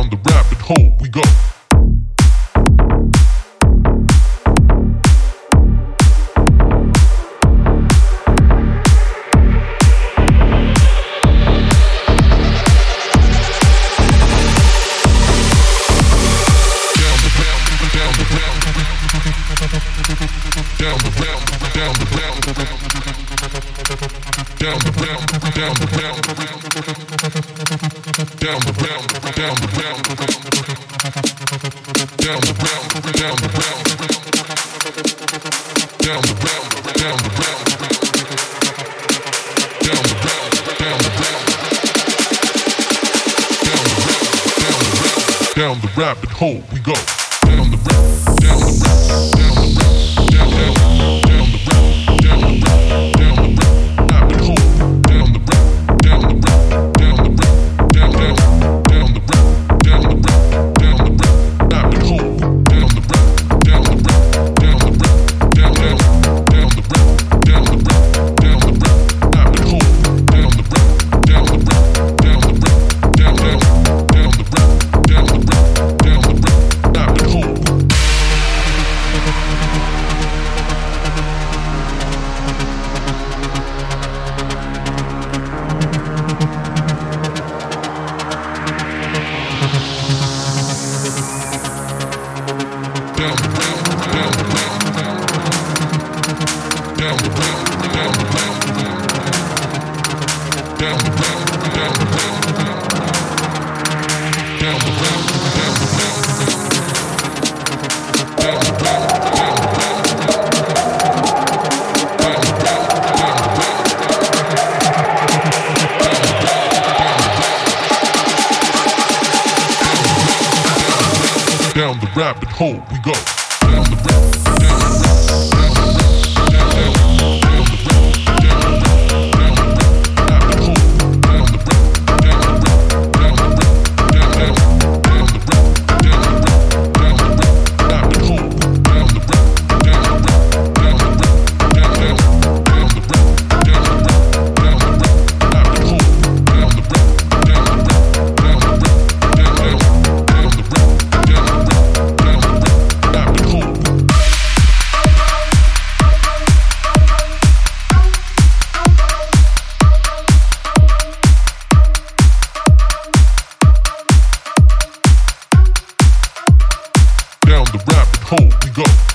down the rabbit hole we go. Down the round, down the round, down the round, down the round, down the round down the rabbit hole we go. Down the rabbit, down the rabbit. Down the rabbit hole we go. Down the rabbit, down. the rabbit hole we go.